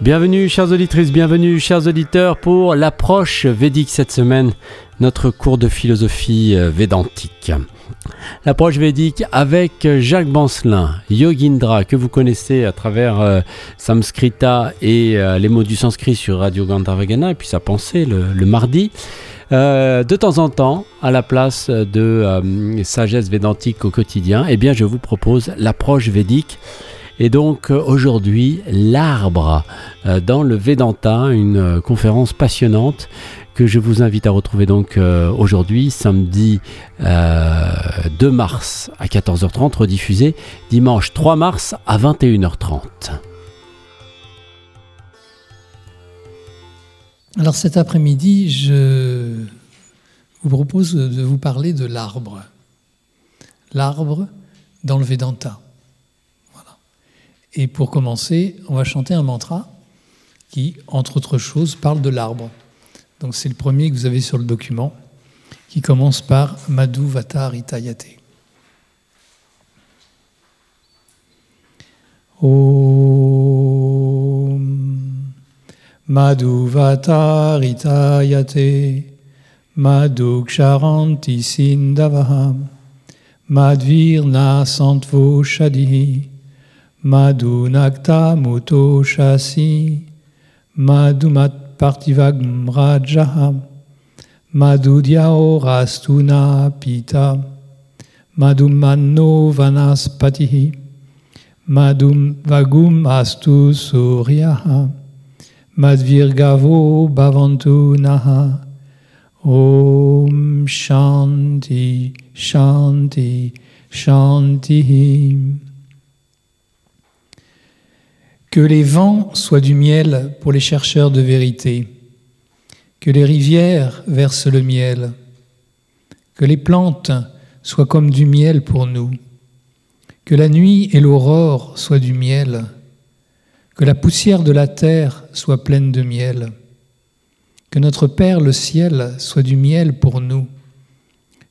Bienvenue chères auditrices, bienvenue chers auditeurs pour l'approche védique cette semaine, notre cours de philosophie euh, védantique. L'approche védique avec Jacques Bancelin, Yogindra, que vous connaissez à travers euh, Samskrita et euh, les mots du sanskrit sur Radio Gandharvagana, et puis sa pensée le, mardi. de temps en temps, à la place de sagesse védantique au quotidien, eh bien, je vous propose l'approche védique et donc euh, aujourd'hui, l'arbre euh, dans le Vedanta, une euh, conférence passionnante que je vous invite à retrouver donc aujourd'hui, samedi 2 mars à 14h30, rediffusé dimanche 3 mars à 21h30. Alors cet après-midi, je vous propose de vous parler de l'arbre. L'arbre dans le Vedanta. Et pour commencer, on va chanter un mantra qui, entre autres choses, parle de l'arbre. Donc c'est le premier que vous avez sur le document, qui commence par Madhu Vatar Itayate. Om Madhu Vatar Itayate Madhu Ksharanti Sindavaham Madvirna Santvo Shadihi Madhu Nakta Muto Shasi, Madhumat Partivagm Rajaham, Madhu Dyao Rastuna Pita, Madhum Manno Vanaspatihi, Madhum Vagum Astu Madvirgavo Bhavantu Naha, Om Shanti Shanti Shanti. Que les vents soient du miel pour les chercheurs de vérité, que les rivières versent le miel, que les plantes soient comme du miel pour nous, que la nuit et l'aurore soient du miel, que la poussière de la terre soit pleine de miel, que notre Père le ciel soit du miel pour nous,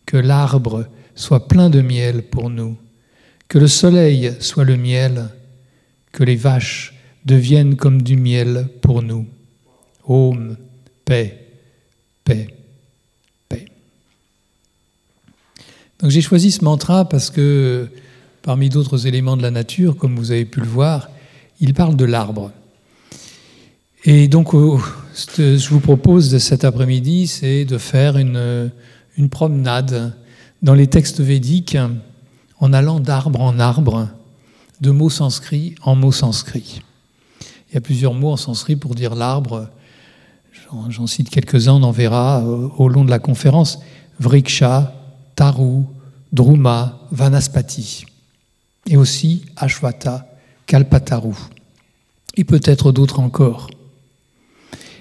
que l'arbre soit plein de miel pour nous, que le soleil soit le miel, que les vaches deviennent comme du miel pour nous. Home, paix, paix, paix. Donc j'ai choisi ce mantra parce que parmi d'autres éléments de la nature, comme vous avez pu le voir, il parle de l'arbre. Et donc ce que je vous propose de cet après-midi, c'est de faire une, une promenade dans les textes védiques en allant d'arbre en arbre de mots sanscrits en mots sanscrits. Il y a plusieurs mots en sanskrit pour dire l'arbre. J'en cite quelques-uns, on en verra euh, au long de la conférence. Vriksha, Taru, Druma, Vanaspati. Et aussi Ashwata, Kalpataru. Et peut-être d'autres encore.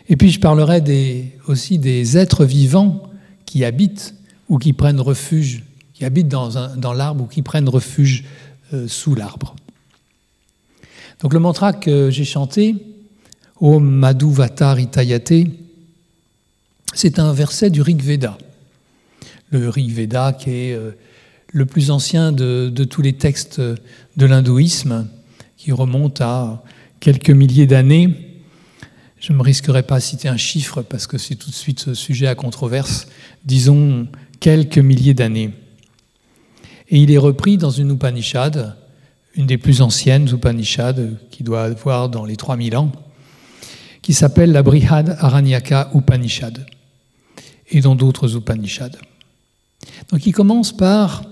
Et puis je parlerai aussi des êtres vivants qui habitent ou qui prennent refuge, qui habitent dans, dans l'arbre ou qui prennent refuge euh, sous l'arbre. Donc le mantra que j'ai chanté, Om Madhu Vatar Itayate, c'est un verset du Rig Veda. Le Rig Veda qui est euh, le plus ancien de, tous les textes de l'hindouisme, qui remonte à quelques milliers d'années. Je ne me risquerai pas à citer un chiffre parce que c'est tout de suite sujet à controverse. Disons quelques milliers d'années. Et il est repris dans une Upanishad, une des plus anciennes Upanishads, qui doit avoir dans les 3000 ans, qui s'appelle la Brihad Aranyaka Upanishad, et dans d'autres Upanishads. Donc il commence par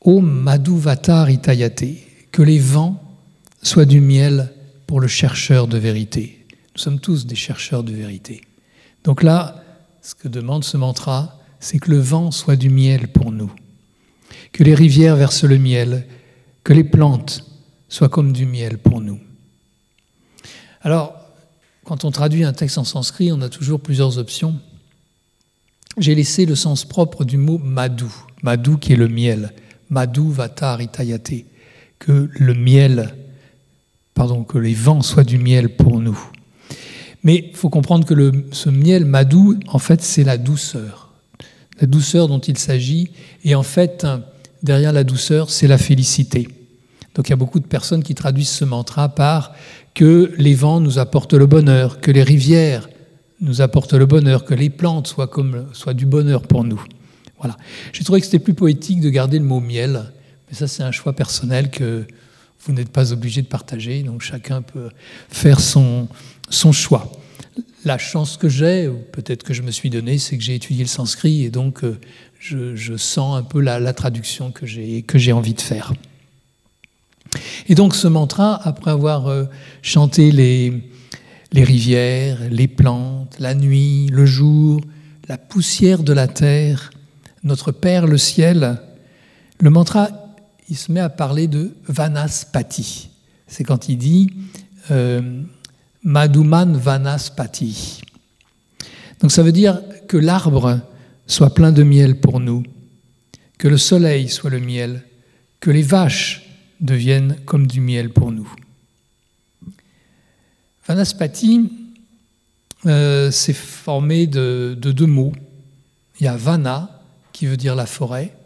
Om Madhuvatar Itayate, que les vents soient du miel pour le chercheur de vérité. Nous sommes tous des chercheurs de vérité. Donc là, ce que demande ce mantra, c'est que le vent soit du miel pour nous, que les rivières versent le miel, que les plantes soient comme du miel pour nous. Alors, quand on traduit un texte en sanskrit, on a toujours plusieurs options. J'ai laissé le sens propre du mot madhu, madhu qui est le miel, madhu vatar itayate, que le miel, pardon, que les vents soient du miel pour nous. Mais il faut comprendre que ce miel madhu, en fait, c'est la douceur, la douceur dont il s'agit, et en fait, derrière la douceur, c'est la félicité. Donc il y a beaucoup de personnes qui traduisent ce mantra par que les vents nous apportent le bonheur, que les rivières nous apportent le bonheur, que les plantes soient, comme, soient du bonheur pour nous. Voilà. J'ai trouvé que c'était plus poétique de garder le mot miel, mais ça c'est un choix personnel que vous n'êtes pas obligé de partager, donc chacun peut faire son, son choix. La chance que j'ai, ou peut-être que je me suis donné, c'est que j'ai étudié le sanskrit et donc euh, je, sens un peu la, la traduction que j'ai envie de faire. Et donc ce mantra, après avoir euh, chanté les, les rivières, les plantes, la nuit, le jour, la poussière de la terre, notre Père le ciel, le mantra, il se met à parler de Vanaspati. C'est quand il dit euh, Maduman Vanaspati. Donc ça veut dire que l'arbre soit plein de miel pour nous, que le soleil soit le miel, que les vaches deviennent comme du miel pour nous. Vanaspati, euh, c'est formé de, deux mots. Il y a Vana, qui veut dire la forêt,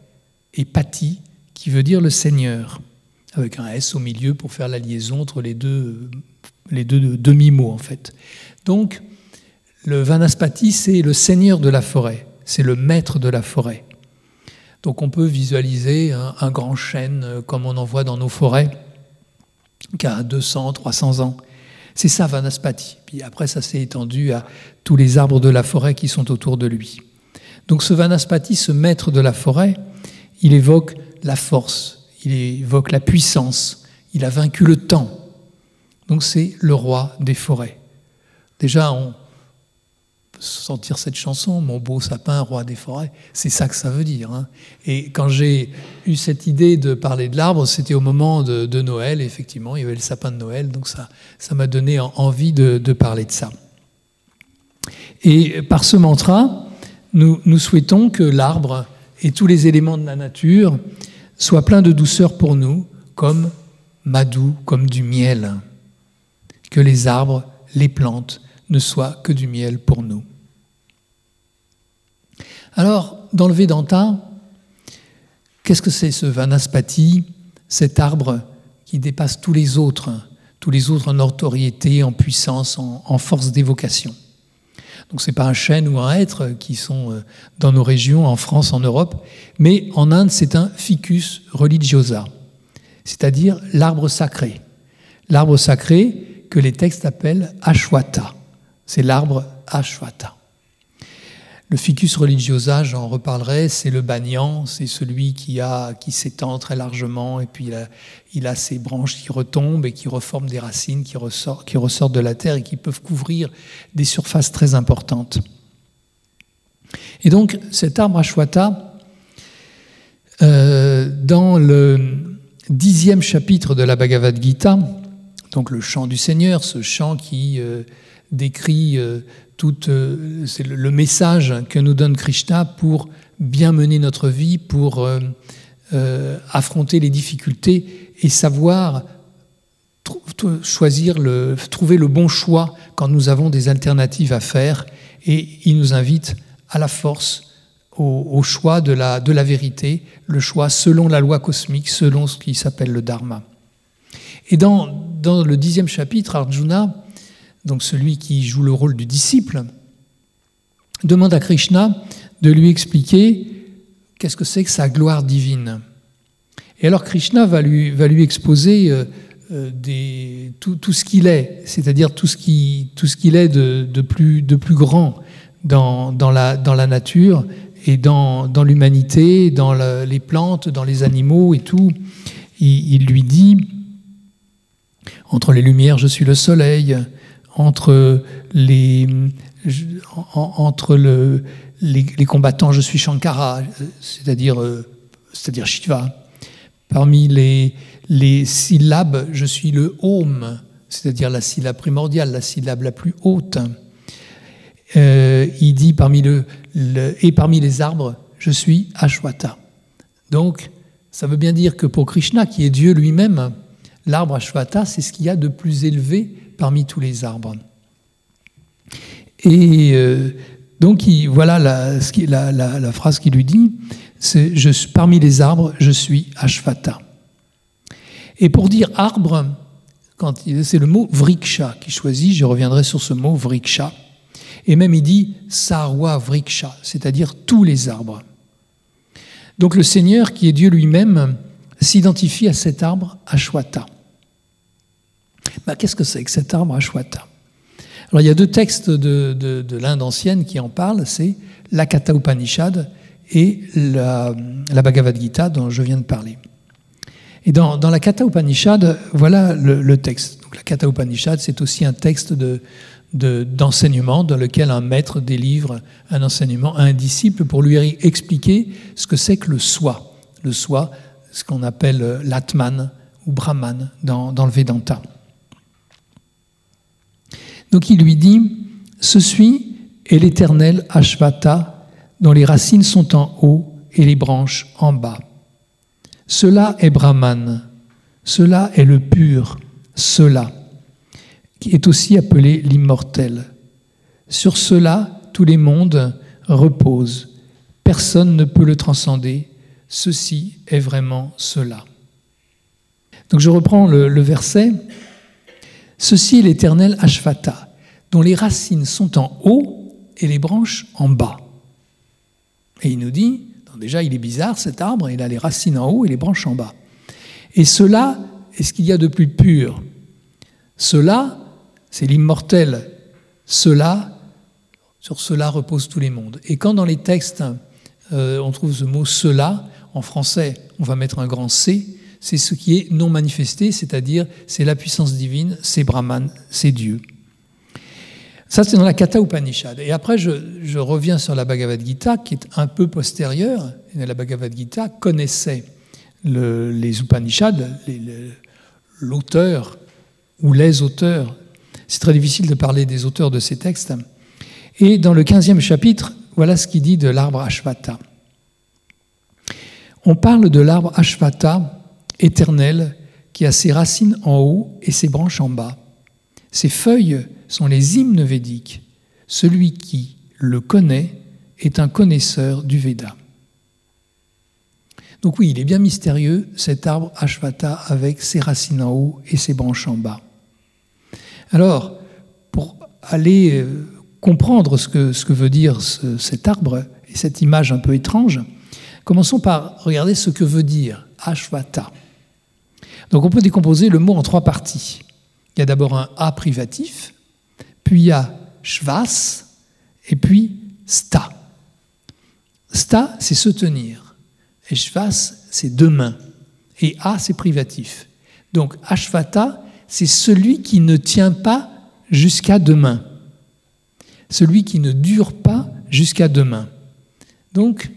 et Pati, qui veut dire le Seigneur, avec un S au milieu pour faire la liaison entre les deux, les deux demi-mots en fait. Donc, le Vanaspati, c'est le Seigneur de la forêt, c'est le maître de la forêt. Donc on peut visualiser un, grand chêne euh, comme on en voit dans nos forêts, qui a 200, 300 ans. C'est ça Vanaspati. Puis après, ça s'est étendu à tous les arbres de la forêt qui sont autour de lui. Donc ce Vanaspati, ce maître de la forêt, il évoque la force, il évoque la puissance, il a vaincu le temps. Donc c'est le roi des forêts. Déjà, on, sentir cette chanson, Mon beau sapin, roi des forêts, c'est ça que ça veut dire. Hein. Et quand j'ai eu cette idée de parler de l'arbre, c'était au moment de, Noël, effectivement, il y avait le sapin de Noël, donc ça ça m'a donné envie de, parler de ça. Et par ce mantra, nous, nous souhaitons que l'arbre et tous les éléments de la nature soient pleins de douceur pour nous, comme madou, comme du miel. Que les arbres, les plantes, ne soient que du miel pour nous. Alors, dans le Vedanta, qu'est-ce que c'est ce Vanaspati, cet arbre qui dépasse tous les autres, tous les autres en notoriété, en puissance, en, force d'évocation? Donc ce n'est pas un chêne ou un hêtre qui sont euh, dans nos régions, en France, en Europe, mais en Inde, c'est un ficus religiosa, c'est-à-dire l'arbre sacré. L'arbre sacré que les textes appellent Ashwata. C'est l'arbre Ashwata. Le ficus religiosa, j'en reparlerai, c'est le banyan, c'est celui qui, s'étend très largement et puis il a, il ses branches qui retombent et qui reforment des racines qui ressortent de la terre et qui peuvent couvrir des surfaces très importantes. Et donc cet arbre Ashwata, euh, dans le dixième chapitre de la Bhagavad Gita, donc le chant du Seigneur, ce chant qui euh, décrit euh, euh, c'est le message que nous donne Krishna pour bien mener notre vie, pour euh, affronter les difficultés et savoir choisir trouver le bon choix quand nous avons des alternatives à faire. Et il nous invite à la force, au, choix de la, vérité, le choix selon la loi cosmique, selon ce qui s'appelle le dharma. Et dans le dixième chapitre, Arjuna donc celui qui joue le rôle du disciple, demande à Krishna de lui expliquer qu'est-ce que c'est que sa gloire divine. Et alors Krishna va lui, va lui exposer euh, euh, tout, ce qu'il est, c'est-à-dire tout ce qu'il est de, plus, de plus grand dans, dans, la, dans la nature et dans, dans l'humanité, dans les plantes, dans les animaux et tout. il lui dit, entre les lumières, je suis le soleil, entre les, entre le, les, combattants, je suis Shankara, c'est-à-dire euh, c'est-à-dire Shiva. Parmi les, les syllabes, je suis le Om, c'est-à-dire la syllabe primordiale, la syllabe la plus haute. Euh, il dit parmi le, et parmi les arbres, je suis Ashwata. Donc, ça veut bien dire que pour Krishna, qui est Dieu lui-même, l'arbre Ashwata, c'est ce qu'il y a de plus élevé parmi tous les arbres. Et euh, donc, voilà la, la, phrase qu'il lui dit, c'est « Parmi les arbres, je suis Ashvata ». Et pour dire arbre, c'est le mot vriksha qui choisit, je reviendrai sur ce mot vriksha. Et même il dit sarwa vriksha, c'est-à-dire tous les arbres. Donc le Seigneur, qui est Dieu lui-même, s'identifie à cet arbre Ashwata. Bah, Qu'est-ce que c'est que cet arbre Ashwata Alors il y a deux textes de, de, l'Inde ancienne qui en parlent, c'est la Katha Upanishad et la, Bhagavad Gita dont je viens de parler. Et dans, la Katha Upanishad, voilà le, texte. Donc la Katha Upanishad, c'est aussi un texte de, d'enseignement dans lequel un maître délivre un enseignement à un disciple pour lui expliquer ce que c'est que le soi. Le soi, ce qu'on appelle l'atman ou brahman dans le Vedanta. Donc il lui dit, Ceci est l'éternel Ashvata dont les racines sont en haut et les branches en bas. Cela est Brahman, cela est le pur, cela qui est aussi appelé l'immortel. Sur cela, tous les mondes reposent. Personne ne peut le transcender. Ceci est vraiment cela. Donc je reprends le, verset. Ceci est l'éternel Ashvata, dont les racines sont en haut et les branches en bas. Et il nous dit, déjà il est bizarre cet arbre, il a les racines en haut et les branches en bas. Et cela est ce qu'il y a de plus pur? Cela c'est l'immortel. Cela, sur cela reposent tous les mondes. Et quand dans les textes, euh, on trouve ce mot cela, en français, on va mettre un grand C, c'est ce qui est non manifesté, c'est-à-dire c'est la puissance divine, c'est Brahman, c'est Dieu. Ça, c'est dans la Katha Upanishad. Et après, je, reviens sur la Bhagavad Gita, qui est un peu postérieure. La Bhagavad Gita connaissait les Upanishads, l'auteur ou les auteurs c'est très difficile de parler des auteurs de ces textes. Et dans le 15e chapitre, voilà ce qu'il dit de l'arbre Ashvata. On parle de l'arbre Ashvata éternel qui a ses racines en haut et ses branches en bas. Ses feuilles sont les hymnes védiques. Celui qui le connaît est un connaisseur du Veda. Donc oui, il est bien mystérieux, cet arbre Ashvata avec ses racines en haut et ses branches en bas. Alors, pour aller euh, comprendre ce que, ce que veut dire cet arbre et cette image un peu étrange, commençons par regarder ce que veut dire Ashvata. Donc on peut décomposer le mot en trois parties. Il y a d'abord un A privatif, puis il y a Shvas, et puis Sta. Sta, c'est se tenir. Et Shvas, c'est deux mains. Et A, c'est privatif. Donc Ashvata, c'est celui qui ne tient pas jusqu'à demain. Celui qui ne dure pas jusqu'à demain. Donc,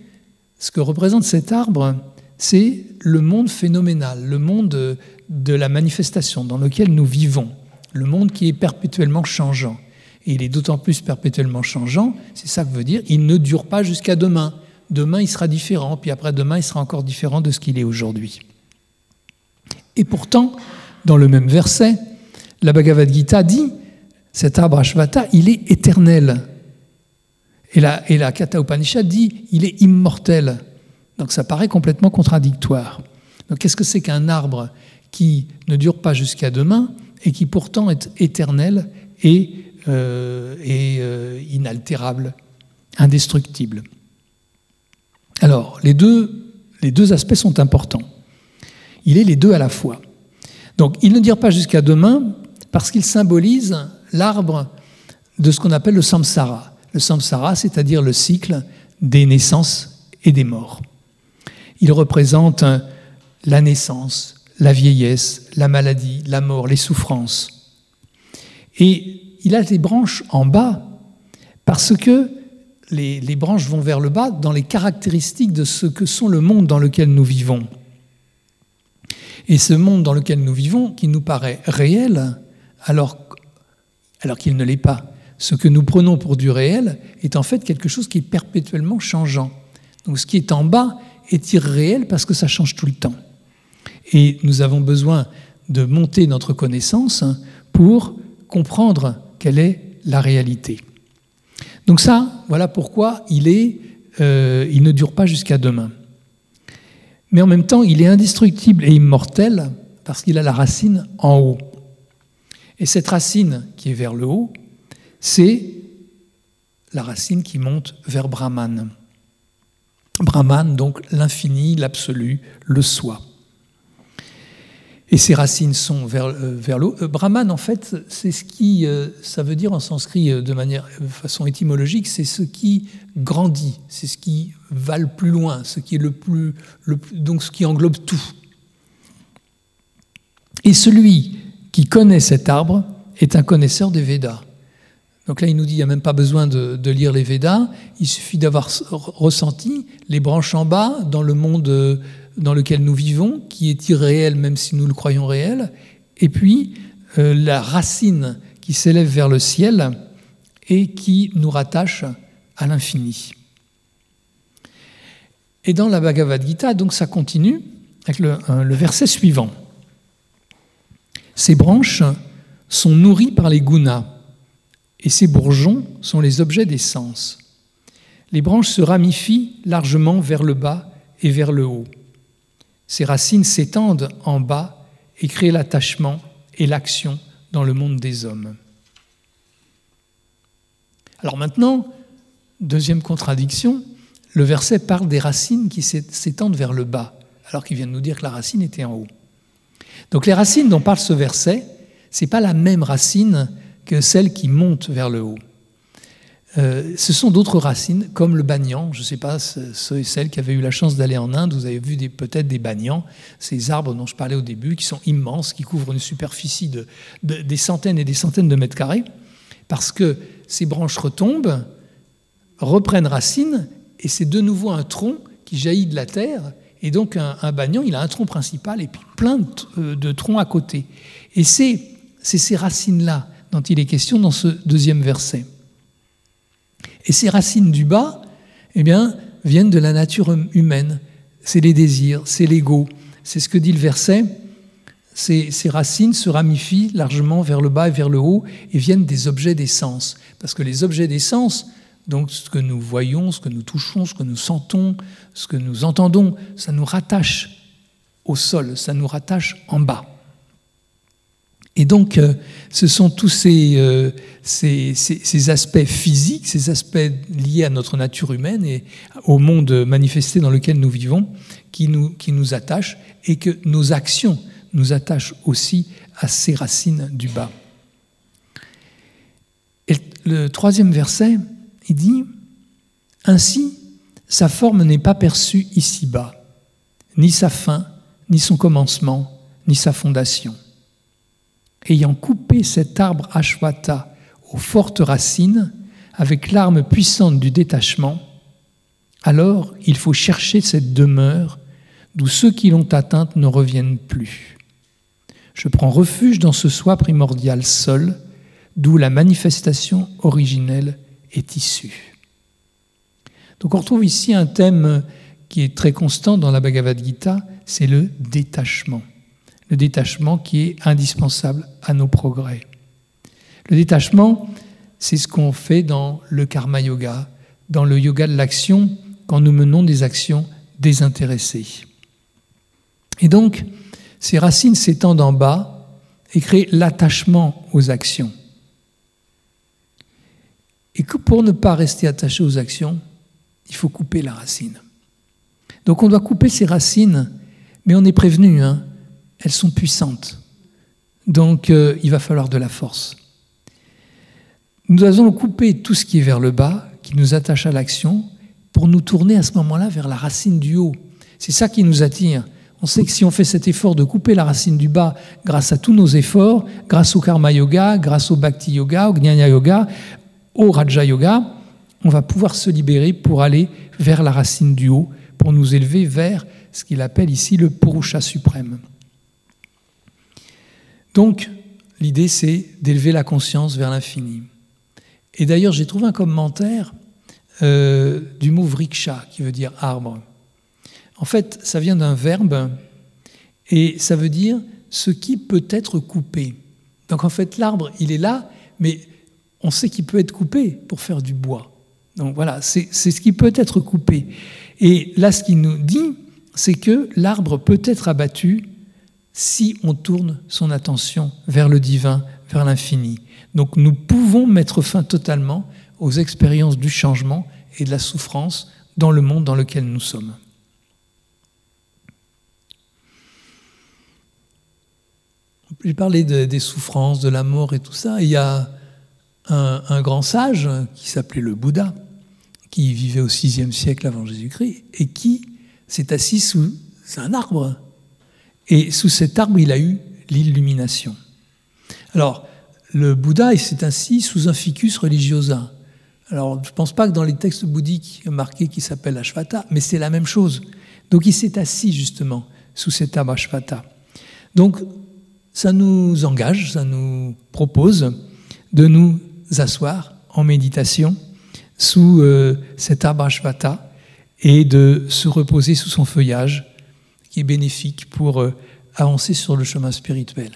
ce que représente cet arbre, c'est le monde phénoménal, le monde de la manifestation dans lequel nous vivons, le monde qui est perpétuellement changeant. Et il est d'autant plus perpétuellement changeant, c'est ça que veut dire, il ne dure pas jusqu'à demain. Demain, il sera différent, puis après demain, il sera encore différent de ce qu'il est aujourd'hui. Et pourtant, dans le même verset, la Bhagavad Gita dit cet arbre il est éternel. Et la, et la Katha Upanishad dit il est immortel. Donc ça paraît complètement contradictoire. Donc qu'est-ce que c'est qu'un arbre qui ne dure pas jusqu'à demain et qui pourtant est éternel et, euh, euh, inaltérable, indestructible? Alors les deux, les deux aspects sont importants. Il est les deux à la fois. Donc il ne dure pas jusqu'à demain parce qu'il symbolise l'arbre de ce qu'on appelle le samsara. Le samsara, c'est-à-dire le cycle des naissances et des morts. Il représente la naissance, la vieillesse, la maladie, la mort, les souffrances. Et il a des branches en bas parce que les, les branches vont vers le bas dans les caractéristiques de ce que sont le monde dans lequel nous vivons. Et ce monde dans lequel nous vivons, qui nous paraît réel, alors, alors qu'il ne l'est pas, ce que nous prenons pour du réel est en fait quelque chose qui est perpétuellement changeant. Donc ce qui est en bas est irréel parce que ça change tout le temps. Et nous avons besoin de monter notre connaissance pour comprendre quelle est la réalité. Donc ça, voilà pourquoi il, est, euh, il ne dure pas jusqu'à demain mais en même temps, il est indestructible et immortel parce qu'il a la racine en haut. Et cette racine qui est vers le haut, c'est la racine qui monte vers Brahman. Brahman, donc l'infini, l'absolu, le soi. Et ces racines sont vers, euh, l'eau. Euh, Brahman, en fait, c'est ce qui, euh, ça veut dire en sanskrit de manière, de façon étymologique, c'est ce qui grandit, c'est ce qui va le plus loin, ce le plus, donc ce qui englobe tout. Et celui qui connaît cet arbre est un connaisseur des Védas. Donc là, il nous dit, il n'y a même pas besoin de, lire les Védas, il suffit d'avoir ressenti les branches en bas dans le monde dans lequel nous vivons, qui est irréel même si nous le croyons réel, et puis euh, la racine qui s'élève vers le ciel et qui nous rattache à l'infini. Et dans la Bhagavad Gita, donc ça continue avec le, euh, le verset suivant. Ces branches sont nourries par les gunas et ces bourgeons sont les objets des sens. Les branches se ramifient largement vers le bas et vers le haut. Ces racines s'étendent en bas et créent l'attachement et l'action dans le monde des hommes. Alors maintenant, deuxième contradiction, le verset parle des racines qui s'étendent vers le bas, alors qu'il vient de nous dire que la racine était en haut. Donc les racines dont parle ce verset, ce n'est pas la même racine que celle qui monte vers le haut. Euh, ce sont d'autres racines, comme le banyan. Je ne sais pas, ceux et celles qui avaient eu la chance d'aller en Inde, vous avez vu peut-être des banyans, ces arbres dont je parlais au début, qui sont immenses, qui couvrent une superficie de, des centaines et des centaines de mètres carrés, parce que ces branches retombent, reprennent racine, et c'est de nouveau un tronc qui jaillit de la terre. Et donc un, un banyan, il a un tronc principal et puis plein de, euh, de troncs à côté. Et c'est ces racines-là dont il est question dans ce deuxième verset. Et ces racines du bas, eh bien, viennent de la nature hum, humaine. C'est les désirs, c'est l'ego. C'est ce que dit le verset. Ces, ces, racines se ramifient largement vers le bas et vers le haut et viennent des objets des sens. Parce que les objets des sens, donc ce que nous voyons, ce que nous touchons, ce que nous sentons, ce que nous entendons, ça nous rattache au sol, ça nous rattache en bas. Et donc, euh, ce sont tous euh, ces, aspects physiques, ces aspects liés à notre nature humaine et au monde manifesté dans lequel nous vivons, qui nous, qui nous attachent et que nos actions nous attachent aussi à ces racines du bas. Et le troisième verset, il dit, Ainsi, sa forme n'est pas perçue ici-bas, ni sa fin, ni son commencement, ni sa fondation ayant coupé cet arbre Ashwata aux fortes racines, avec l'arme puissante du détachement, alors il faut chercher cette demeure d'où ceux qui l'ont atteinte ne reviennent plus. Je prends refuge dans ce soi primordial seul, d'où la manifestation originelle est issue. Donc on retrouve ici un thème qui est très constant dans la Bhagavad Gita, c'est le détachement le détachement qui est indispensable à nos progrès. Le détachement, c'est ce qu'on fait dans le karma yoga, dans le yoga de l'action, quand nous menons des actions désintéressées. Et donc, ces racines s'étendent en bas et créent l'attachement aux actions. Et que pour ne pas rester attaché aux actions, il faut couper la racine. Donc on doit couper ces racines, mais on est prévenu, hein, elles sont puissantes. Donc euh, il va falloir de la force. Nous allons couper tout ce qui est vers le bas, qui nous attache à l'action, pour nous tourner à ce moment-là vers la racine du haut. C'est ça qui nous attire. On sait que si on fait cet effort de couper la racine du bas grâce à tous nos efforts, grâce au karma yoga, grâce au bhakti yoga, au gnana yoga, au raja yoga, on va pouvoir se libérer pour aller vers la racine du haut, pour nous élever vers ce qu'il appelle ici le purusha suprême. Donc, l'idée, c'est d'élever la conscience vers l'infini. Et d'ailleurs, j'ai trouvé un commentaire euh, du mot vriksha, qui veut dire arbre. En fait, ça vient d'un verbe, et ça veut dire ce qui peut être coupé. Donc en fait, l'arbre, il est là, mais on sait qu'il peut être coupé pour faire du bois. Donc voilà, c'est ce qui peut être coupé. Et là, ce qu'il nous dit, c'est que l'arbre peut être abattu si on tourne son attention vers le divin, vers l'infini. Donc nous pouvons mettre fin totalement aux expériences du changement et de la souffrance dans le monde dans lequel nous sommes. J'ai parlé des souffrances, de la mort et tout ça. il y a un, grand sage qui s'appelait le Bouddha, qui vivait au VIe siècle avant Jésus-Christ, et qui s'est assis sous un arbre. Et sous cet arbre, il a eu l'illumination. Alors, le Bouddha s'est assis sous un ficus religiosa. Alors, je ne pense pas que dans les textes bouddhiques marqués qui s'appelle Ashvata, mais c'est la même chose. Donc, il s'est assis justement sous cet arbre Ashvata. Donc, ça nous engage, ça nous propose de nous asseoir en méditation sous euh, cet arbre Ashvata et de se reposer sous son feuillage qui est bénéfique pour euh, avancer sur le chemin spirituel.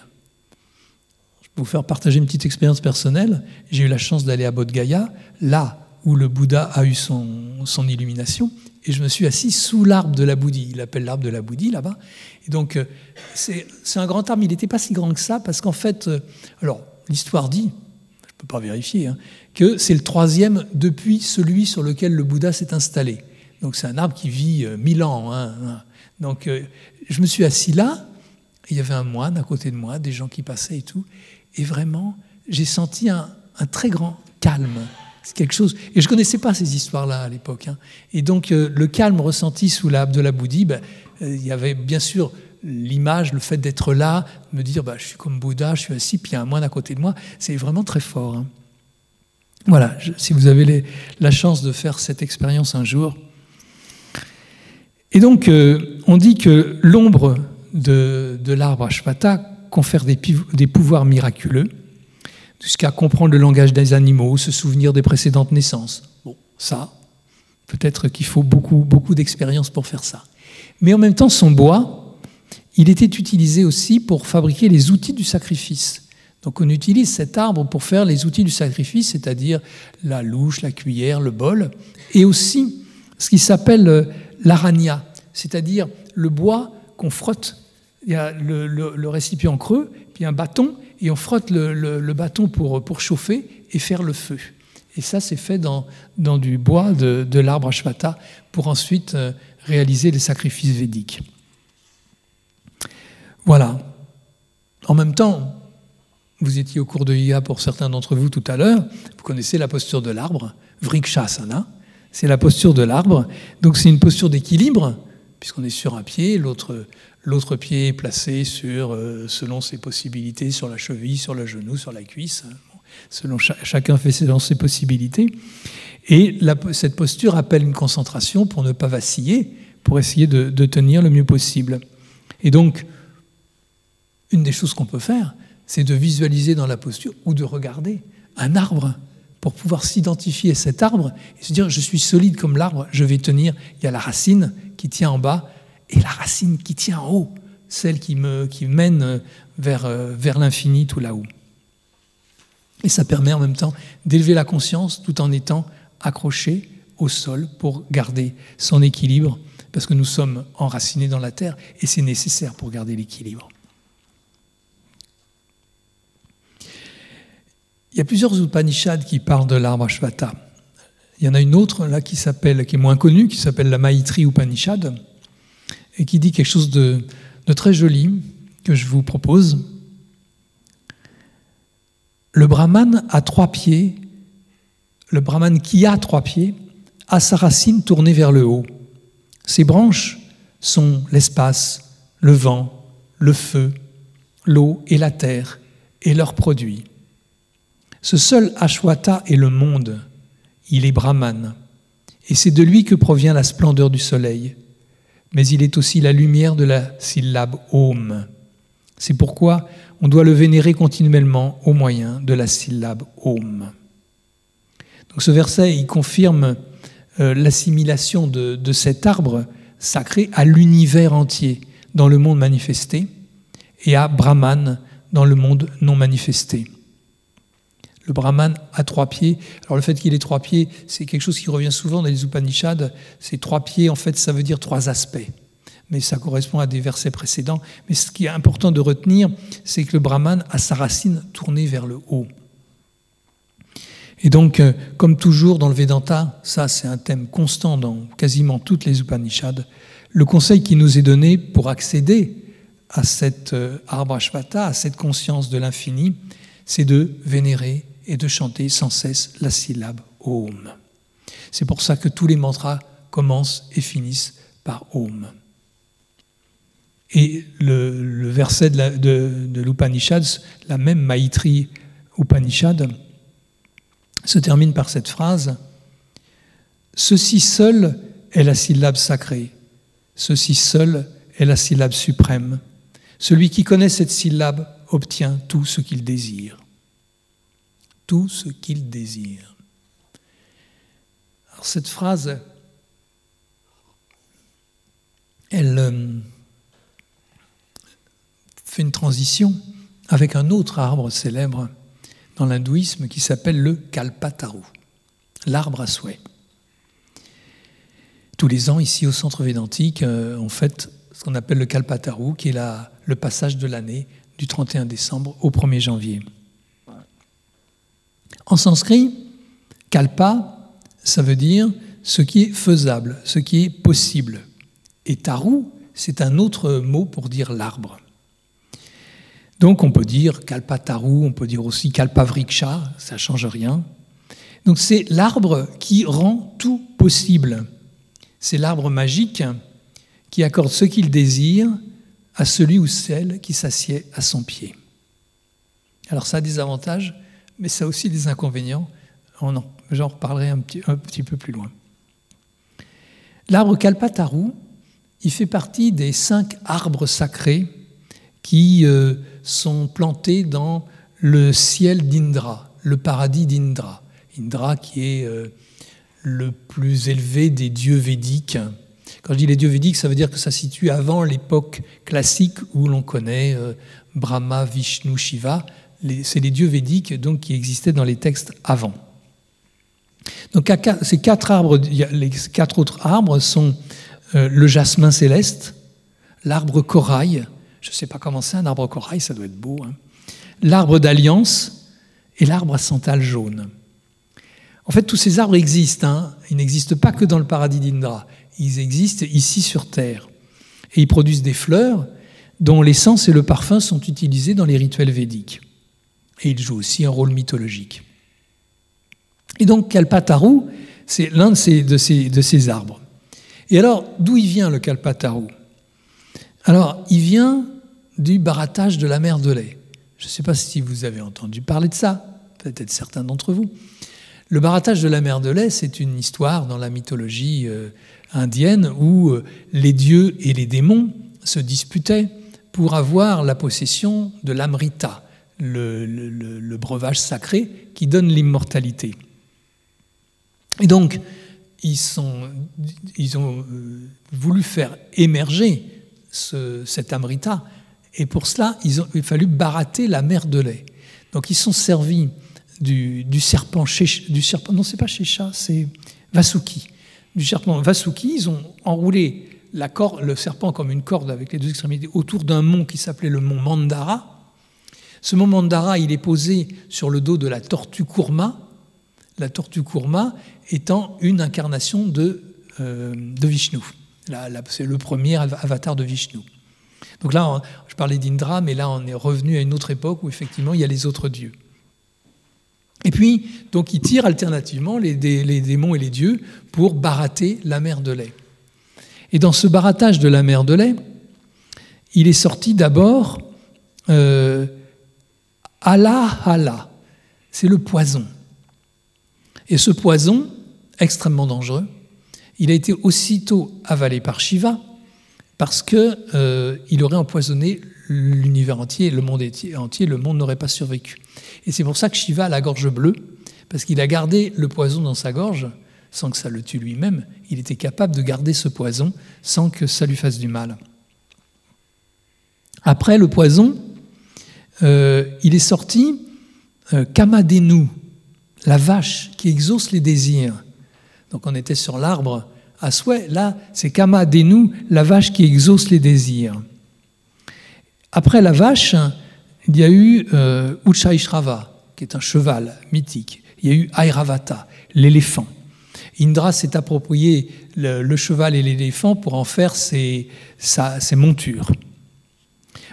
Je peux vous faire partager une petite expérience personnelle. J'ai eu la chance d'aller à Bodh Gaya, là où le Bouddha a eu son, son illumination, et je me suis assis sous l'arbre de la Bouddhi. Il appelle l'arbre de la Bouddhi là-bas. Et donc, euh, c'est un grand arbre, il n'était pas si grand que ça, parce qu'en fait, alors, l'histoire dit, ne peux pas vérifier, hein, que c'est le troisième depuis celui sur lequel le Bouddha s'est installé. Donc c'est un arbre qui vit euh, mille ans. Hein, hein. Donc euh, je me suis assis là, il y avait un moine à côté de moi, des gens qui passaient et tout, et vraiment j'ai senti un, très grand calme. C'est quelque chose. Et je ne connaissais pas ces histoires-là à l'époque. Et donc euh, le calme ressenti sous l'arbre de la Bouddhi, ben, il y avait bien sûr l'image, le fait d'être là, me dire bah, je suis comme Bouddha, je suis assis, puis il y a un moine à côté de moi, c'est vraiment très fort. Hein. Voilà, si vous avez la chance de faire cette expérience un jour. Et donc, euh, on dit que l'ombre de, l'arbre Ashvata confère des, des pouvoirs miraculeux, jusqu'à comprendre le langage des animaux, se souvenir des précédentes naissances. Bon, ça, peut-être qu'il faut beaucoup, beaucoup d'expérience pour faire ça. Mais en même temps, son bois, il était utilisé aussi pour fabriquer les outils du sacrifice. Donc on utilise cet arbre pour faire les outils du sacrifice, c'est-à-dire la louche, la cuillère, le bol, et aussi ce qui s'appelle euh, l'arania, c'est-à-dire le bois qu'on frotte. Il y a le, récipient creux, puis un bâton, et on frotte le, bâton pour, pour chauffer et faire le feu. Et ça, c'est fait dans, dans du bois de, de l'arbre Ashvata pour ensuite euh, réaliser les sacrifices védiques. Voilà. En même temps, vous étiez au cours de IA pour certains d'entre vous tout à l'heure, vous connaissez la posture de l'arbre, Vrikshasana, c'est la posture de l'arbre, donc c'est une posture d'équilibre, puisqu'on est sur un pied, l'autre, pied est placé sur, euh, selon ses possibilités, sur la cheville, sur le genou, sur la cuisse, selon chacun fait selon ses possibilités. Et cette posture appelle une concentration pour ne pas vaciller, pour essayer de tenir le mieux possible. Et donc, une des choses qu'on peut faire, c'est de visualiser dans la posture ou de regarder un arbre pour pouvoir s'identifier à cet arbre et se dire je suis solide comme l'arbre, je vais tenir. Il y a la racine qui tient en bas et la racine qui tient en haut, celle qui me mène vers, euh, vers l'infini tout là-haut. Et ça permet en même temps d'élever la conscience tout en étant accroché au sol pour garder son équilibre, parce que nous sommes enracinés dans la terre et c'est nécessaire pour garder l'équilibre. Il y a plusieurs Upanishads qui parlent de l'arbre Ashvata. Il y en a une autre là qui s'appelle, qui est moins connue, qui s'appelle la Maitri Upanishad, et qui dit quelque chose de, de très joli que je vous propose. Le Brahman a trois pieds, le Brahman qui a trois pieds, a sa racine tournée vers le haut. Ses branches sont l'espace, le vent, le feu, l'eau et la terre, et leurs produits. Ce seul Ashwata est le monde, il est Brahman, et c'est de lui que provient la splendeur du soleil, mais il est aussi la lumière de la syllabe Om. C'est pourquoi on doit le vénérer continuellement au moyen de la syllabe Om. Ce verset, confirme euh, l'assimilation de cet arbre sacré à l'univers entier dans le monde manifesté et à Brahman dans le monde non manifesté. Le Brahman a trois pieds. Alors le fait qu'il ait trois pieds, c'est quelque chose qui revient souvent dans les Upanishads. Ces trois pieds, en fait, ça veut dire trois aspects. mais ça correspond à des versets précédents. Mais ce qui est important de retenir, c'est que le Brahman a sa racine tournée vers le haut. Et donc, euh, comme toujours dans le Vedanta, ça c'est un thème constant dans quasiment toutes les Upanishads, le conseil qui nous est donné pour accéder à cet euh, arbre Ashvata, à cette conscience de l'infini, c'est de vénérer et de chanter sans cesse la syllabe Om. C'est pour ça que tous les mantras commencent et finissent par Om. Et le, verset de l'Upanishad, la même Maitri Upanishad, se termine par cette phrase Ceci seul est la syllabe sacrée, ceci seul est la syllabe suprême. Celui qui connaît cette syllabe obtient tout ce qu'il désire. Tout ce qu'il désire. Cette phrase, elle euh, fait une transition avec un autre arbre célèbre dans l'hindouisme qui s'appelle le Kalpataru, l'arbre à souhait. Tous les ans, ici au centre védantique, euh, on fête ce qu'on appelle le Kalpataru, qui est le passage de l'année du 31 décembre au 1er janvier. En sanskrit, Kalpa, ça veut dire ce qui est faisable, ce qui est possible. Et Taru, c'est un autre mot pour dire l'arbre. Donc on peut dire Kalpataru, on peut dire aussi Kalpavriksha, ça ne change rien. Donc c'est l'arbre qui rend tout possible. C'est l'arbre magique qui accorde ce qu'il désire à celui ou celle qui s'assied à son pied. Alors ça a des avantages, mais ça a aussi des inconvénients. J'en reparlerai un petit, un petit peu plus loin. L'arbre Kalpataru, il fait partie des cinq arbres sacrés qui euh, sont plantés dans le ciel d'Indra, le paradis d'Indra. Indra qui est euh, le plus élevé des dieux védiques. Quand je dis les dieux védiques, ça veut dire que ça se situe avant l'époque classique où l'on connaît euh, Brahma, Vishnu, Shiva. C'est les dieux védiques donc, qui existaient dans les textes avant. Donc ces quatre arbres, les quatre autres arbres sont le jasmin céleste, l'arbre corail, je ne sais pas comment c'est, un arbre corail, ça doit être beau. Hein. L'arbre d'alliance et l'arbre à santal jaune. En fait, tous ces arbres existent. Hein. Ils n'existent pas que dans le paradis d'Indra. Ils existent ici sur Terre. Et ils produisent des fleurs dont l'essence et le parfum sont utilisés dans les rituels védiques. Et ils jouent aussi un rôle mythologique. Et donc, Kalpataru, c'est l'un de ces arbres. Et alors, d'où il vient le Kalpataru? Alors, il vient du barattage de la mer de lait. Je ne sais pas si vous avez entendu parler de ça, peut-être certains d'entre vous. Le barattage de la mer de lait, c'est une histoire dans la mythologie euh, indienne où euh, les dieux et les démons se disputaient pour avoir la possession de l'amrita, le, breuvage sacré qui donne l'immortalité. Et donc, ils, ils ont euh, voulu faire émerger cet amrita et pour cela, il a fallu barater la mer de lait. Donc ils sont servis du, serpent, du serpent, non c'est pas Shesha, c'est Vasuki. Du serpent Vasuki, ils ont enroulé la corde, le serpent comme une corde avec les deux extrémités autour d'un mont qui s'appelait le mont Mandara. Ce mont Mandara, il est posé sur le dos de la tortue Kurma, la tortue Kurma étant une incarnation de, euh, Vishnu. C'est le premier avatar de Vishnu. Donc là, je parlais d'Indra, mais là, on est revenu à une autre époque où effectivement, il y a les autres dieux. Et puis, donc, il tire alternativement les, démons et les dieux pour barater la mer de lait. Et dans ce barattage de la mer de lait, il est sorti d'abord euh, Allah Allah, c'est le poison. Et ce poison, extrêmement dangereux, il a été aussitôt avalé par Shiva, parce qu'il euh, aurait empoisonné l'univers entier, le monde entier, le monde n'aurait pas survécu. Et c'est pour ça que Shiva a la gorge bleue, parce qu'il a gardé le poison dans sa gorge sans que ça le tue lui-même. Il était capable de garder ce poison sans que ça lui fasse du mal. Après le poison, euh, il est sorti euh, Kamadenu, la vache qui exauce les désirs. Donc on était sur l'arbre à souhait. Là, c'est Kama Denu, la vache qui exauce les désirs. Après la vache, il y a eu euh, qui est un cheval mythique. Il y a eu Airavata, l'éléphant. Indra s'est approprié le, cheval et l'éléphant pour en faire ses, montures.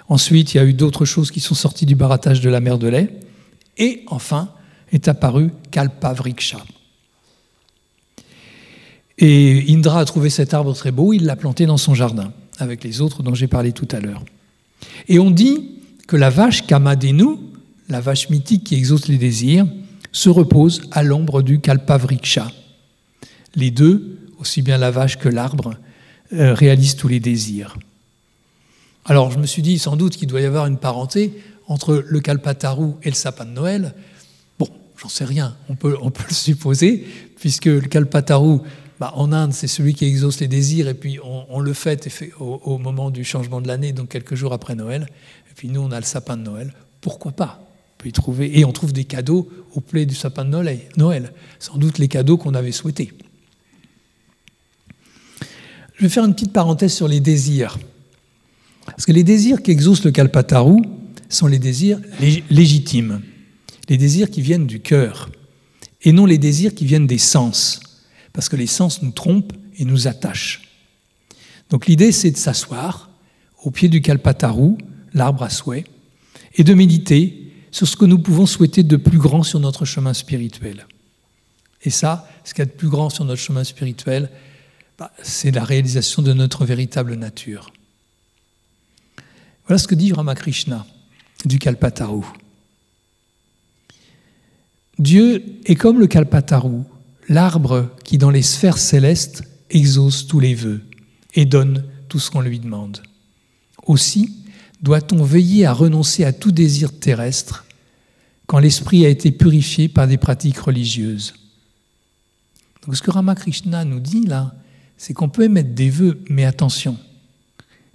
Ensuite, il y a eu d'autres choses qui sont sorties du barattage de la mer de lait. Et enfin, est apparu Kalpavriksha. Et Indra a trouvé cet arbre très beau, il l'a planté dans son jardin, avec les autres dont j'ai parlé tout à l'heure. Et on dit que la vache Kamadenu, la vache mythique qui exauce les désirs, se repose à l'ombre du Kalpavriksha. Les deux, aussi bien la vache que l'arbre, euh, réalisent tous les désirs. Alors je me suis dit sans doute qu'il doit y avoir une parenté entre le Kalpataru et le sapin de Noël. Bon, j'en sais rien, on peut, on peut le supposer, puisque le Kalpataru, bah, en Inde, c'est celui qui exauce les désirs, et puis on, le fête au, moment du changement de l'année, donc quelques jours après Noël. Et puis nous, on a le sapin de Noël. Pourquoi pas? On peut y trouver, Et on trouve des cadeaux au plaid du sapin de Noël. Sans doute les cadeaux qu'on avait souhaités. Je vais faire une petite parenthèse sur les désirs. Parce que les désirs qui exaucent le Kalpataru sont les désirs légitimes, les désirs qui viennent du cœur, et non les désirs qui viennent des sens parce que les sens nous trompent et nous attachent. Donc l'idée, c'est de s'asseoir au pied du Kalpataru, l'arbre à souhait, et de méditer sur ce que nous pouvons souhaiter de plus grand sur notre chemin spirituel. Et ça, ce qu'il y a de plus grand sur notre chemin spirituel, bah, c'est la réalisation de notre véritable nature. Voilà ce que dit Ramakrishna du Kalpataru. Dieu est comme le Kalpataru, l'arbre qui dans les sphères célestes exauce tous les vœux et donne tout ce qu'on lui demande. Aussi, doit-on veiller à renoncer à tout désir terrestre quand l'esprit a été purifié par des pratiques religieuses. Donc ce que Ramakrishna nous dit là, c'est qu'on peut émettre des vœux, mais attention,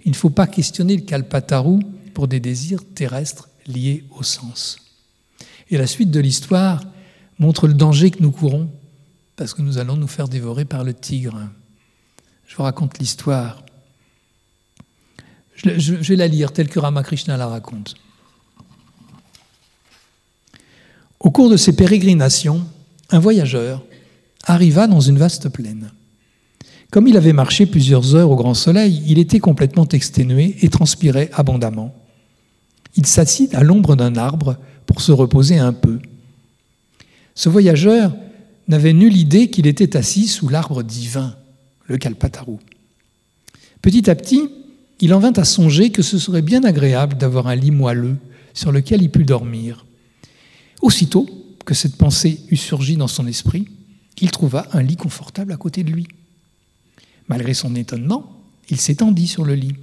il ne faut pas questionner le Kalpataru pour des désirs terrestres liés au sens. Et la suite de l'histoire montre le danger que nous courons parce que nous allons nous faire dévorer par le tigre. Je vous raconte l'histoire. Je, vais la lire telle que Ramakrishna la raconte. Au cours de ses pérégrinations, un voyageur arriva dans une vaste plaine. Comme il avait marché plusieurs heures au grand soleil, il était complètement exténué et transpirait abondamment. Il s'assit à l'ombre d'un arbre pour se reposer un peu. Ce voyageur n'avait nulle idée qu'il était assis sous l'arbre divin, le Kalpataru. Petit à petit, il en vint à songer que ce serait bien agréable d'avoir un lit moelleux sur lequel il pût dormir. Aussitôt que cette pensée eut surgi dans son esprit, il trouva un lit confortable à côté de lui. Malgré son étonnement, il s'étendit sur le lit.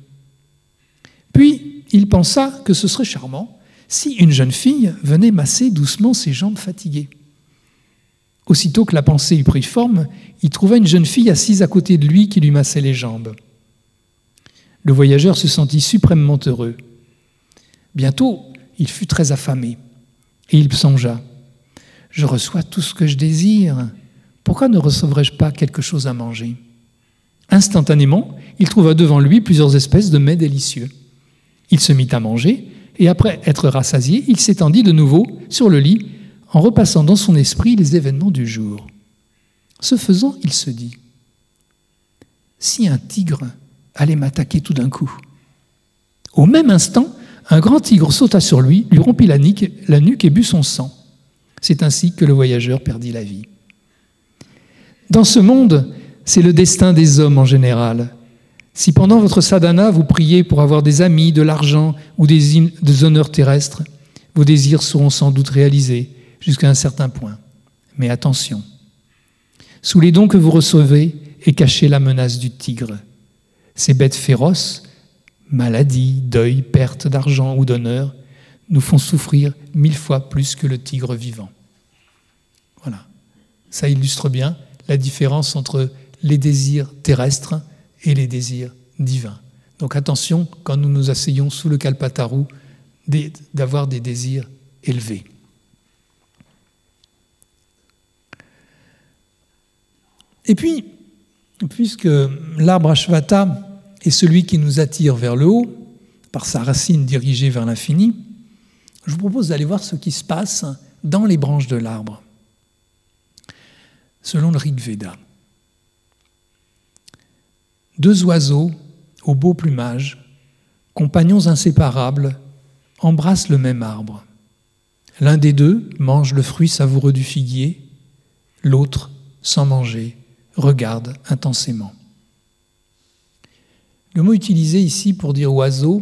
Puis il pensa que ce serait charmant si une jeune fille venait masser doucement ses jambes fatiguées. Aussitôt que la pensée eut pris forme, il trouva une jeune fille assise à côté de lui qui lui massait les jambes. Le voyageur se sentit suprêmement heureux. Bientôt, il fut très affamé, et il songea Je reçois tout ce que je désire, pourquoi ne recevrais-je pas quelque chose à manger? Instantanément, il trouva devant lui plusieurs espèces de mets délicieux. Il se mit à manger, et après être rassasié, il s'étendit de nouveau sur le lit en repassant dans son esprit les événements du jour. Ce faisant, il se dit, si un tigre allait m'attaquer tout d'un coup. Au même instant, un grand tigre sauta sur lui, lui rompit la la nuque et but son sang. C'est ainsi que le voyageur perdit la vie. Dans ce monde, c'est le destin des hommes en général. Si pendant votre sadhana, vous priez pour avoir des amis, de l'argent ou des, honneurs terrestres, vos désirs seront sans doute réalisés jusqu'à un certain point. Mais attention, sous les dons que vous recevez est cachée la menace du tigre. Ces bêtes féroces, maladies, deuil, perte d'argent ou d'honneur, nous font souffrir mille fois plus que le tigre vivant. Voilà. Ça illustre bien la différence entre les désirs terrestres et les désirs divins. Donc attention, quand nous nous asseyons sous le kalpataru, d'avoir des désirs élevés. Et puis, puisque l'arbre Ashvata est celui qui nous attire vers le haut, par sa racine dirigée vers l'infini, je vous propose d'aller voir ce qui se passe dans les branches de l'arbre. Selon le Rig Veda, deux oiseaux au beau plumage, compagnons inséparables, embrassent le même arbre. L'un des deux mange le fruit savoureux du figuier, l'autre, sans manger, regarde intensément. Le mot utilisé ici pour dire oiseau,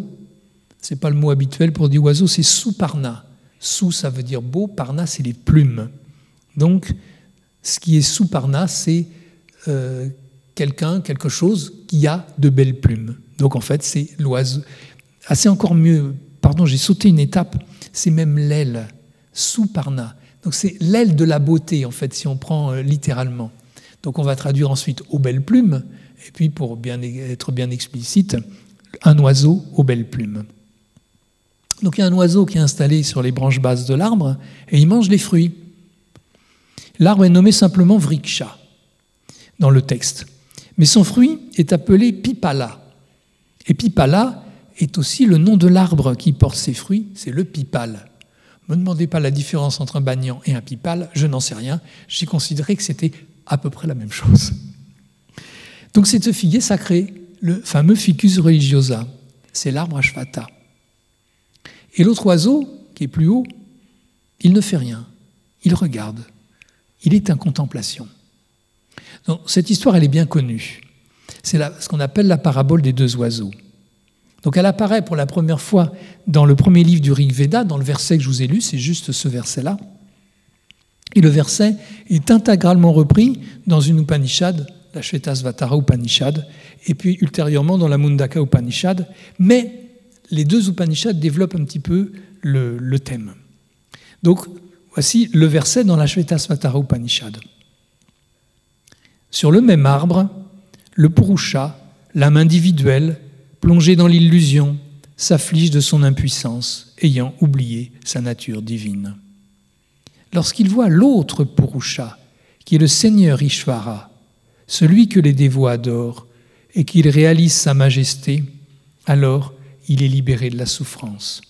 ce n'est pas le mot habituel pour dire oiseau, c'est sous-parna. Sous, ça veut dire beau, parna, c'est les plumes. Donc, ce qui est sous-parna, c'est euh, quelqu'un, quelque chose qui a de belles plumes. Donc, en fait, c'est l'oiseau. Ah, c'est encore mieux, pardon, j'ai sauté une étape, c'est même l'aile, sous-parna. Donc, c'est l'aile de la beauté, en fait, si on prend euh, littéralement. Donc, on va traduire ensuite aux belles plumes, et puis, pour bien, être bien explicite, un oiseau aux belles plumes. Donc il y a un oiseau qui est installé sur les branches basses de l'arbre et il mange les fruits. L'arbre est nommé simplement vriksha dans le texte. Mais son fruit est appelé pipala. Et pipala est aussi le nom de l'arbre qui porte ses fruits, c'est le pipal. Ne me demandez pas la différence entre un banyan et un pipal, je n'en sais rien. J'ai considéré que c'était à peu près la même chose. Donc c'est ce figuier sacré, le fameux Ficus religiosa. C'est l'arbre Ashvata. Et l'autre oiseau, qui est plus haut, il ne fait rien. Il regarde. Il est en contemplation. Donc, cette histoire, elle est bien connue. C'est ce qu'on appelle la parabole des deux oiseaux. Donc elle apparaît pour la première fois dans le premier livre du Rig Veda, dans le verset que je vous ai lu, c'est juste ce verset-là. Et le verset est intégralement repris dans une Upanishad, la Shvetasvatara Upanishad, et puis ultérieurement dans la Mundaka Upanishad, mais les deux Upanishads développent un petit peu le, thème. Donc, voici le verset dans la Shvetasvatara Upanishad. Sur le même arbre, le Purusha, l'âme individuelle, plongée dans l'illusion, s'afflige de son impuissance, ayant oublié sa nature divine. Lorsqu'il voit l'autre Purusha, qui est le Seigneur Ishvara, celui que les dévots adorent, et qu'il réalise sa majesté, alors il est libéré de la souffrance.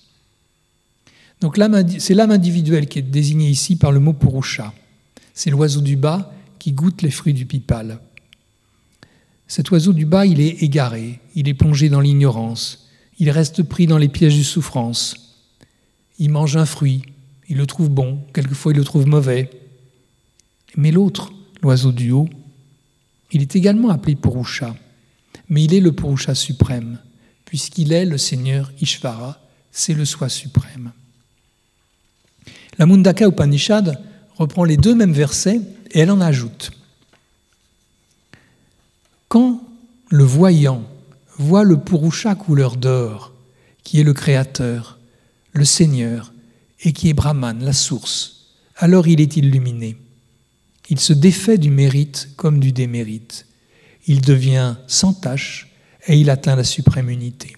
Donc c'est l'âme individuelle qui est désignée ici par le mot purusha. C'est l'oiseau du bas qui goûte les fruits du pipal. Cet oiseau du bas, il est égaré, il est plongé dans l'ignorance, il reste pris dans les pièges de souffrance. Il mange un fruit, il le trouve bon, quelquefois il le trouve mauvais. Mais l'autre, l'oiseau du haut, il est également appelé Purusha, mais il est le Purusha suprême puisqu'il est le Seigneur Ishvara, c'est le soi suprême. La Mundaka Upanishad reprend les deux mêmes versets et elle en ajoute. Quand le voyant voit le Purusha couleur d'or, qui est le Créateur, le Seigneur, et qui est Brahman, la source, alors il est illuminé. Il se défait du mérite comme du démérite. Il devient sans tache et il atteint la suprême unité.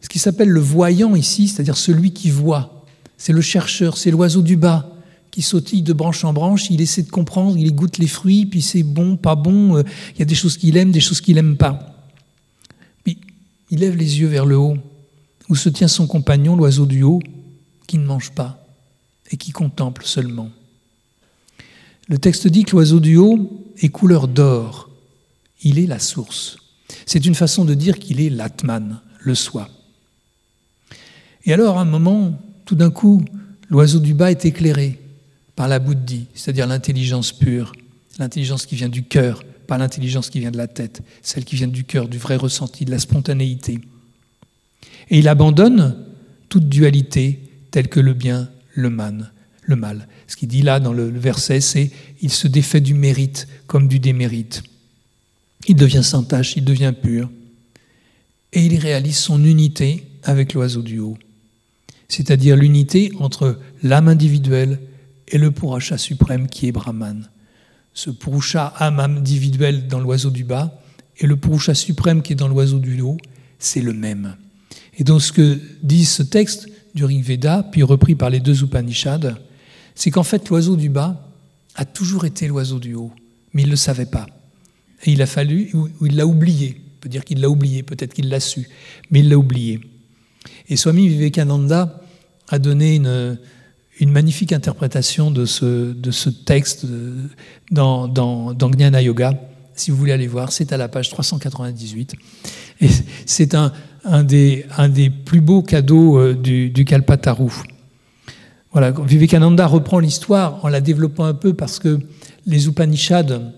Ce qui s'appelle le voyant ici, c'est-à-dire celui qui voit, c'est le chercheur, c'est l'oiseau du bas qui sautille de branche en branche, il essaie de comprendre, il goûte les fruits, puis c'est bon, pas bon, euh, il y a des choses qu'il aime, des choses qu'il n'aime pas. Puis il lève les yeux vers le haut, où se tient son compagnon, l'oiseau du haut, qui ne mange pas et qui contemple seulement. Le texte dit que l'oiseau du haut est couleur d'or, il est la source. C'est une façon de dire qu'il est l'atman, le soi. Et alors, à un moment, tout d'un coup, l'oiseau du bas est éclairé par la bouddhi, c'est-à-dire l'intelligence pure, l'intelligence qui vient du cœur, pas l'intelligence qui vient de la tête, celle qui vient du cœur, du vrai ressenti, de la spontanéité. Et il abandonne toute dualité telle que le bien, le mal, le mal. Ce qu'il dit là dans le verset, c'est il se défait du mérite comme du démérite. Il devient sans tache, il devient pur. Et il réalise son unité avec l'oiseau du haut. C'est-à-dire l'unité entre l'âme individuelle et le Purusha suprême qui est Brahman. Ce Purusha âme individuelle dans l'oiseau du bas et le Purusha suprême qui est dans l'oiseau du haut, c'est le même. Et donc ce que dit ce texte du Rig Veda, puis repris par les deux Upanishads, c'est qu'en fait l'oiseau du bas a toujours été l'oiseau du haut mais il ne le savait pas. Et il a fallu, ou il l'a oublié, on peut dire qu'il l'a oublié, peut-être qu'il l'a su, mais il l'a oublié. Et Swami Vivekananda a donné une, une magnifique interprétation de ce, de ce texte dans, dans, dans Gnana Yoga. Si vous voulez aller voir, c'est à la page 398. Et c'est un, un, des, un des plus beaux cadeaux euh, du, du Kalpataru. Voilà, Vivekananda reprend l'histoire en la développant un peu parce que les Upanishads,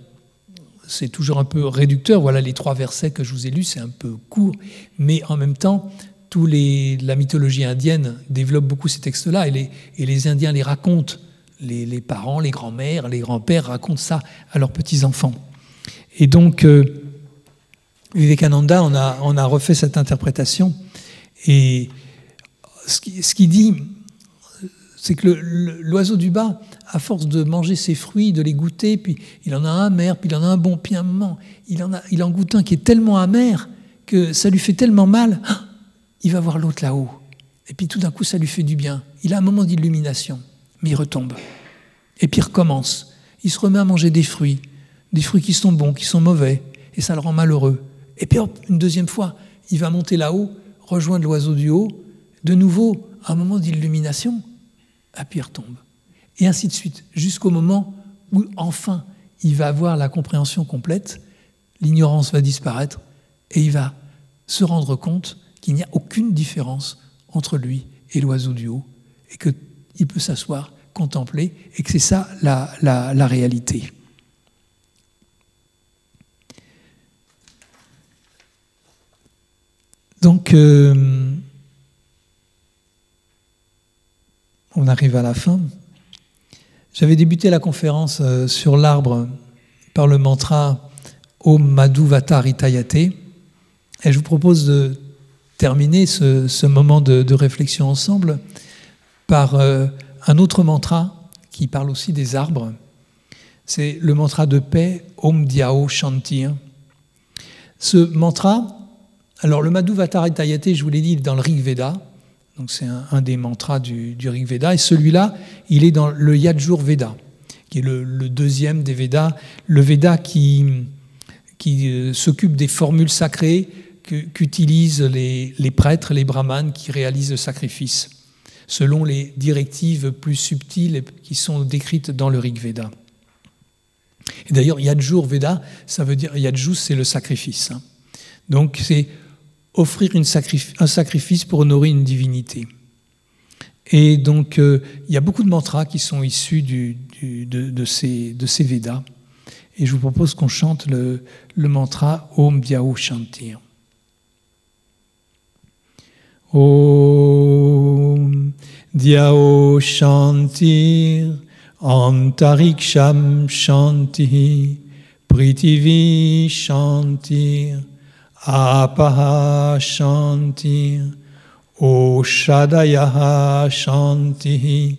c'est toujours un peu réducteur. Voilà les trois versets que je vous ai lus, c'est un peu court, mais en même temps, tous les, la mythologie indienne développe beaucoup ces textes-là et les, et les Indiens les racontent. Les, les parents, les grands-mères, les grands-pères racontent ça à leurs petits-enfants. Et donc, euh, Vivekananda, on a, a refait cette interprétation. Et ce qu'il ce qui dit, c'est que l'oiseau du bas, à force de manger ses fruits, de les goûter, puis il en a un amer, puis il en a un bon, puis un moment, il en, a, il en goûte un qui est tellement amer que ça lui fait tellement mal, il va voir l'autre là-haut. Et puis tout d'un coup, ça lui fait du bien. Il a un moment d'illumination, mais il retombe. Et puis il recommence. Il se remet à manger des fruits, des fruits qui sont bons, qui sont mauvais, et ça le rend malheureux. Et puis une deuxième fois, il va monter là-haut, rejoindre l'oiseau du haut, de nouveau, un moment d'illumination, et puis il retombe. Et ainsi de suite, jusqu'au moment où enfin il va avoir la compréhension complète, l'ignorance va disparaître, et il va se rendre compte qu'il n'y a aucune différence entre lui et l'oiseau du haut, et qu'il peut s'asseoir, contempler, et que c'est ça la, la, réalité. Donc, euh, on arrive à la fin. J'avais débuté la conférence euh, sur l'arbre par le mantra Om Madhu Vata Ritayate. Et je vous propose de terminer ce, moment de, réflexion ensemble par euh, un autre mantra qui parle aussi des arbres. C'est le mantra de paix Om Diao Shanti. Ce mantra alors le Madhu Vattarayate, je vous l'ai dit, dans le Rig Veda, donc c'est un, des mantras du, Rig Veda, et celui-là, il est dans le Yajur Veda, qui est le, le deuxième des Vedas, le Veda qui, qui euh, s'occupe des formules sacrées qu'utilisent les, prêtres, les brahmanes qui réalisent le sacrifice, selon les directives plus subtiles qui sont décrites dans le Rig Veda. Et d'ailleurs, Yajur Veda, ça veut dire, Yajus, c'est le sacrifice. Hein. Donc c'est offrir un sacrifice pour honorer une divinité. Et donc, euh, il y a beaucoup de mantras qui sont issus de, ces, de Védas. Et je vous propose qu'on chante le, mantra Om Vyao Shantir. Om Dhyao Shantir Antariksham Shanti Prithvi Shantir Apaha Shanti Oshadayaha Shanti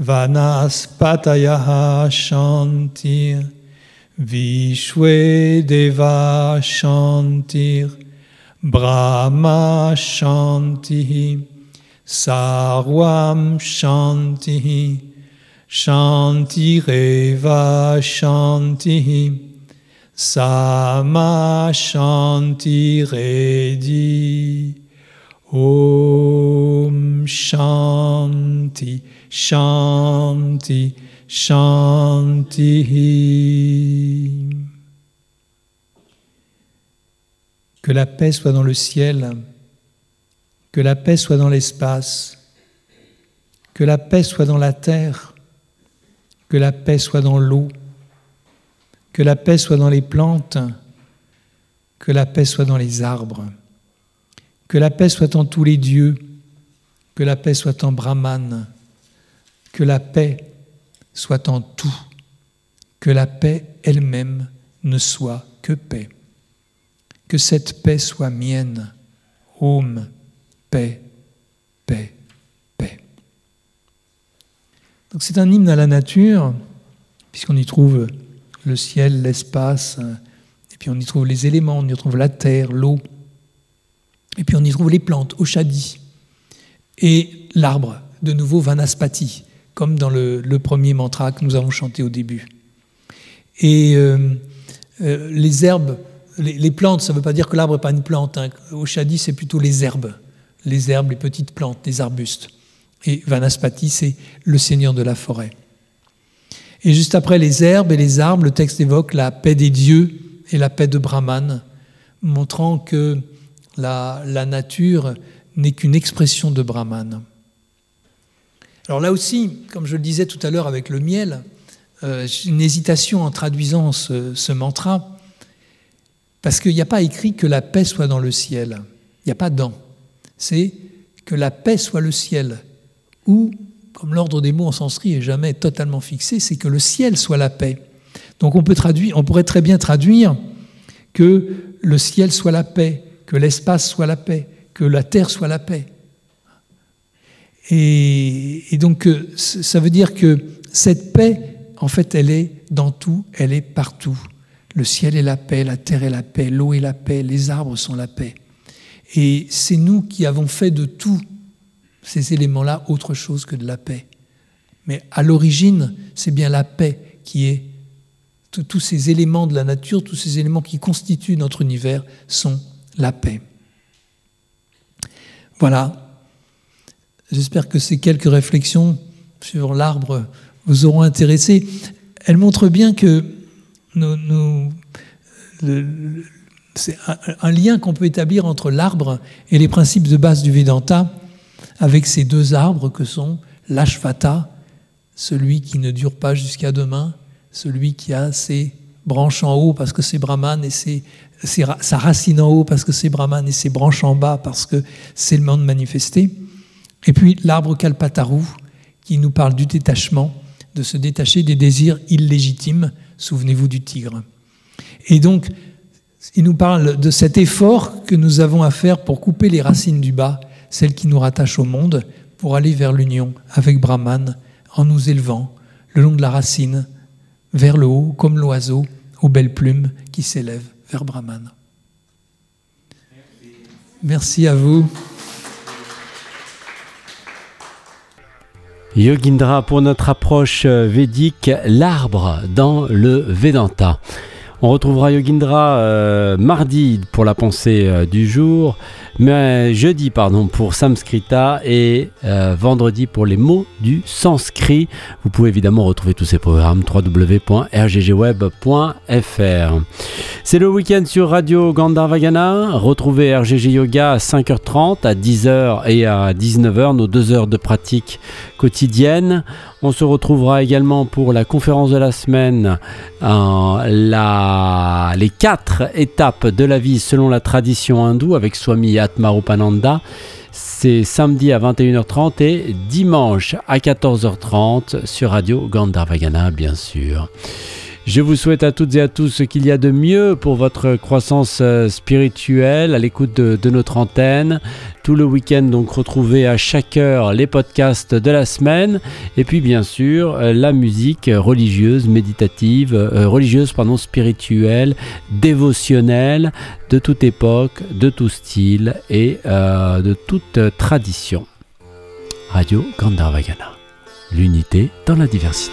Vanaspatayaha Shanti Vishwe Deva Shantir Brahma Shanti Sarvam Shanti Shantireva Shanti Sama Shanti Redi. Om Shanti Shanti Shanti Que la paix soit dans le ciel, que la paix soit dans l'espace, que la paix soit dans la terre, que la paix soit dans l'eau que la paix soit dans les plantes, que la paix soit dans les arbres, que la paix soit en tous les dieux, que la paix soit en Brahman, que la paix soit en tout, que la paix elle-même ne soit que paix, que cette paix soit mienne, Om, paix, paix, paix. Donc c'est un hymne à la nature, puisqu'on y trouve le ciel, l'espace, et puis on y trouve les éléments, on y trouve la terre, l'eau, et puis on y trouve les plantes, Oshadi, et l'arbre, de nouveau Vanaspati, comme dans le, le, premier mantra que nous avons chanté au début. Et euh, euh, les herbes, les, plantes, ça ne veut pas dire que l'arbre n'est pas une plante. Hein. Au Chadi, c'est plutôt les herbes. Les herbes, les petites plantes, les arbustes. Et Vanaspati, c'est le seigneur de la forêt. Et juste après les herbes et les arbres, le texte évoque la paix des dieux et la paix de Brahman, montrant que la, nature n'est qu'une expression de Brahman. Alors là aussi, comme je le disais tout à l'heure avec le miel, euh, une hésitation en traduisant ce, mantra, parce qu'il n'y a pas écrit que la paix soit dans le ciel. Il n'y a pas dans. C'est que la paix soit le ciel. Ou, comme l'ordre des mots en sanskrit est jamais totalement fixé, c'est que le ciel soit la paix. Donc on, peut traduire, on pourrait très bien traduire que le ciel soit la paix, que l'espace soit la paix, que la terre soit la paix. Et, donc euh, ça veut dire que cette paix, en fait, elle est dans tout, elle est partout. Le ciel est la paix, la terre est la paix, l'eau est la paix, les arbres sont la paix. Et c'est nous qui avons fait de tous ces éléments-là autre chose que de la paix. Mais à l'origine, c'est bien la paix qui est tous ces éléments de la nature, tous ces éléments qui constituent notre univers sont la paix. Voilà. J'espère que ces quelques réflexions sur l'arbre vous auront intéressé. Elles montrent bien que c'est un, lien qu'on peut établir entre l'arbre et les principes de base du Vedanta, avec ces deux arbres que sont l'ashvata, celui qui ne dure pas jusqu'à demain, celui qui a ses branches en haut parce que c'est Brahman et ses, sa racine en haut parce que c'est Brahman et ses branches en bas parce que c'est le monde manifesté. Et puis l'arbre Kalpataru qui nous parle du détachement, de se détacher des désirs illégitimes. Souvenez-vous du tigre. Et donc, il nous parle de cet effort que nous avons à faire pour couper les racines du bas, celles qui nous rattachent au monde, pour aller vers l'union avec Brahman en nous élevant le long de la racine vers le haut, comme l'oiseau aux belles plumes qui s'élève vers Brahman. Merci à vous. Yogindra pour notre approche védique, l'arbre dans le Vedanta. On retrouvera Yogindra euh, mardi pour la pensée euh, du jour mais jeudi pardon pour Samskrita et euh, vendredi pour les mots du sanskrit. Vous pouvez évidemment retrouver tous ces programmes www.rggweb.fr. C'est le week-end sur Radio Gandharvagana. Retrouvez RGG Yoga à 5h30, à 10h et à 19h, nos deux heures de pratique quotidienne. On se retrouvera également pour la conférence de la semaine, la, les quatre étapes de la vie selon la tradition hindoue avec Swami Atmarupananda. C'est samedi à 21h30 et dimanche à 14h30 sur Radio Gandharvagana, bien sûr. Je vous souhaite à toutes et à tous ce qu'il y a de mieux pour votre croissance euh, spirituelle à l'écoute de, notre antenne. Tout le week-end, donc retrouvez à chaque heure les podcasts de la semaine. Et puis bien sûr, euh, la musique religieuse, méditative, euh, religieuse, pardon, spirituelle, dévotionnelle, de toute époque, de tout style et de toute tradition. Radio Gandharvagana. L'unité dans la diversité.